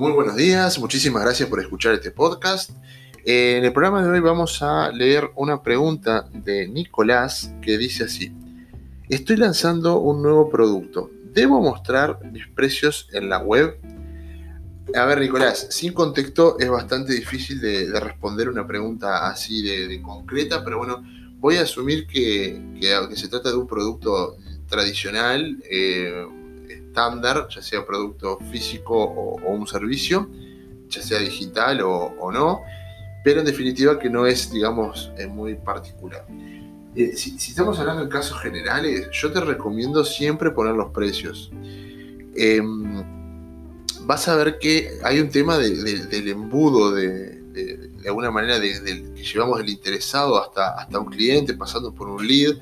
Muy buenos días, muchísimas gracias por escuchar este podcast. En el programa de hoy vamos a leer una pregunta de Nicolás que dice así. Estoy lanzando un nuevo producto. ¿Debo mostrar mis precios en la web? A ver, Nicolás, sin contexto es bastante difícil de, responder una pregunta así de, concreta, pero bueno, voy a asumir que, que, se trata de un producto tradicional, eh, estándar, ya sea producto físico o, un servicio, ya sea digital o, no, pero en definitiva que no es, digamos, muy particular. Eh, si, estamos hablando en casos generales, yo te recomiendo siempre poner los precios. Em, vas a ver que hay un tema del embudo, de, de, alguna manera, que llevamos el interesado hasta, hasta un cliente, pasando por un lead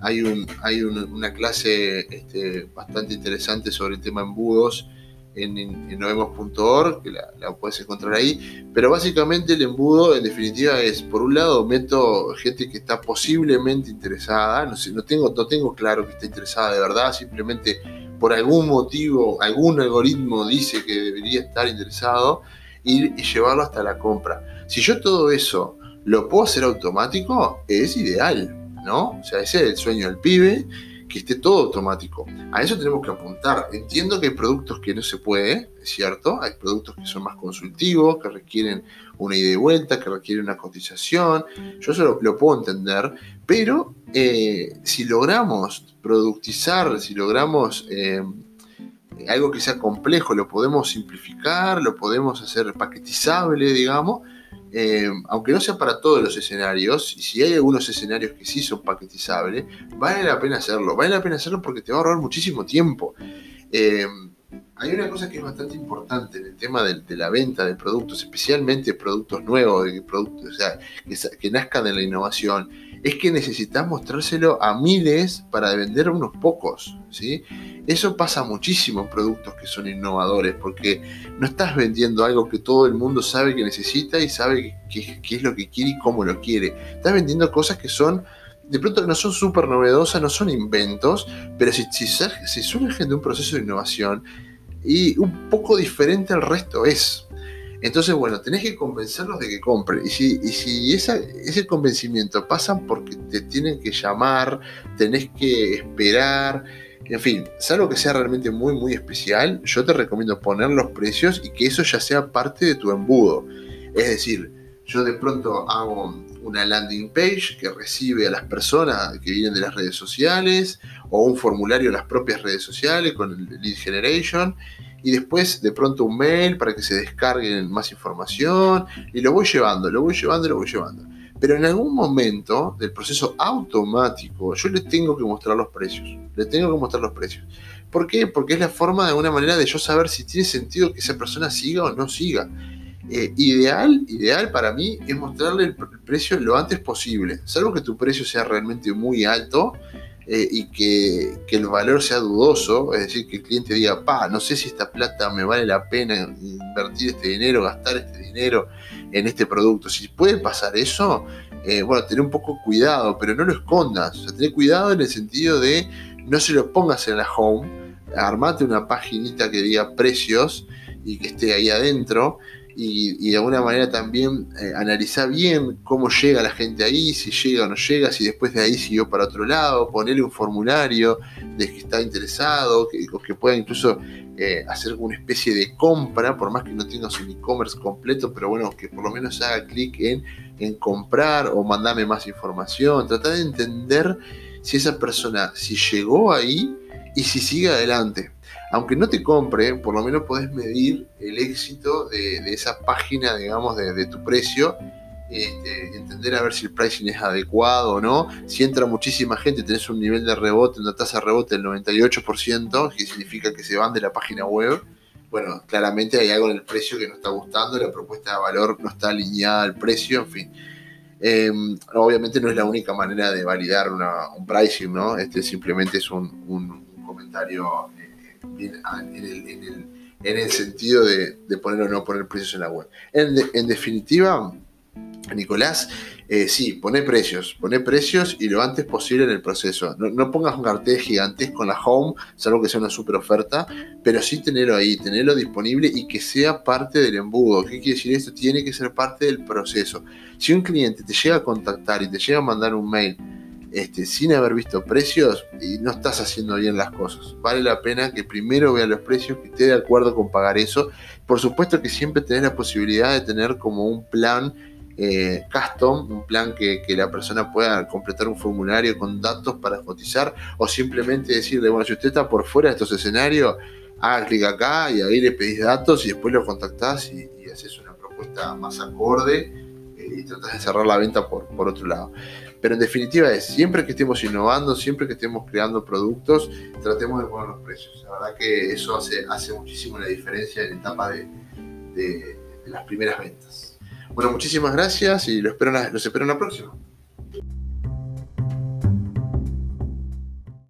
hay, un, hay una clase este, bastante interesante sobre el tema embudos en, en, novemos.org, que la, puedes encontrar ahí. Pero básicamente el embudo, en definitiva, es, por un lado, meto gente que está posiblemente interesada, no, tengo, no tengo claro que esté interesada de verdad, simplemente por algún motivo, algún algoritmo dice que debería estar interesado, y llevarlo hasta la compra. Si yo todo eso lo puedo hacer automático, es ideal. ¿No? O sea, ese es el sueño del pibe, que esté todo automático. A eso tenemos que apuntar. Entiendo que hay productos que no se puede, es cierto, hay productos que son más consultivos, que requieren una ida y vuelta, que requieren una cotización, yo eso lo, puedo entender, pero eh, si logramos productizar, si logramos... Eh, algo que sea complejo, lo podemos simplificar, lo podemos hacer paquetizable, digamos, eh, aunque no sea para todos los escenarios, y si hay algunos escenarios que sí son paquetizables, vale la pena hacerlo. Vale la pena hacerlo porque te va a ahorrar muchísimo tiempo. Eh, hay una cosa que es bastante importante en el tema de, la venta de productos, especialmente productos nuevos, de productos, que, que nazcan de la innovación, es que necesitas mostrárselo a miles para vender a unos pocos, ¿sí? Eso pasa muchísimo en productos que son innovadores, porque no estás vendiendo algo que todo el mundo sabe que necesita y sabe qué, es lo que quiere y cómo lo quiere. Estás vendiendo cosas que son, de pronto no son súper novedosas, no son inventos, pero si, si, si surgen de un proceso de innovación y un poco diferente al resto es. Entonces, bueno, tenés que convencerlos de que compren. Y si, y si ese convencimiento pasa porque te tienen que llamar, tenés que esperar, en fin, salvo que sea realmente muy, muy especial, yo te recomiendo poner los precios y que eso ya sea parte de tu embudo. Es decir, yo de pronto hago una landing page que recibe a las personas que vienen de las redes sociales o un formulario de las propias redes sociales con el lead generation y después de pronto un mail para que se descarguen más información y lo voy llevando, lo voy llevando, lo voy llevando. Pero en algún momento del proceso automático yo le tengo que mostrar los precios, le tengo que mostrar los precios. ¿Por qué? Porque es la forma de alguna manera de yo saber si tiene sentido que esa persona siga o no siga. Eh, ideal, ideal para mí es mostrarle el, precio lo antes posible, salvo que tu precio sea realmente muy alto eh, y que, el valor sea dudoso, es decir, que el cliente diga, pa, no sé si esta plata me vale la pena invertir este dinero, gastar este dinero en este producto. Si puede pasar eso, eh, bueno, tener un poco cuidado, pero no lo escondas. O tener cuidado en el sentido de no se lo pongas en la home, armate una paginita que diga precios y que esté ahí adentro y, de alguna manera también eh, analizar bien cómo llega la gente ahí, si llega o no llega, si después de ahí siguió para otro lado, ponerle un formulario de que está interesado, que, que pueda incluso eh, hacer una especie de compra, por más que no tengas un e-commerce completo, pero bueno, que por lo menos haga clic en, en comprar o mandarme más información, tratar de entender si esa persona, si llegó ahí y si sigue adelante aunque no te compre, por lo menos podés medir el éxito de, esa página, digamos, de, tu precio. Este, entender a ver si el pricing es adecuado o no. Si entra muchísima gente, tenés un nivel de rebote, una tasa de rebote del 98%, que significa que se van de la página web. Bueno, claramente hay algo en el precio que no está gustando, la propuesta de valor no está alineada al precio, en fin. Em, obviamente no es la única manera de validar un pricing, ¿no? Este simplemente es un, comentario en, el, sentido de, poner o no poner precios en la web. En, definitiva, Nicolás, eh, sí, pone precios, pone precios y lo antes posible en el proceso. No, pongas un cartel gigantesco en la home, salvo que sea una super oferta, pero sí tenerlo ahí, tenerlo disponible y que sea parte del embudo. ¿Qué quiere decir esto? Tiene que ser parte del proceso. Si un cliente te llega a contactar y te llega a mandar un mail este, sin haber visto precios, y no estás haciendo bien las cosas. Vale la pena que primero vea los precios, que esté de acuerdo con pagar eso. Por supuesto que siempre tenés la posibilidad de tener como un plan eh, custom, un plan que, la persona pueda completar un formulario con datos para cotizar o simplemente decirle, bueno, si usted está por fuera de estos escenarios, haga clic acá y ahí le pedís datos y después lo contactás y, haces una propuesta más acorde eh, y tratas de cerrar la venta por, por otro lado. Pero en definitiva es, siempre que estemos innovando, siempre que estemos creando productos, tratemos de poner los precios. La verdad que eso hace, hace muchísimo la diferencia en la etapa de, de las primeras ventas. Bueno, muchísimas gracias y los espero, los espero en la próxima.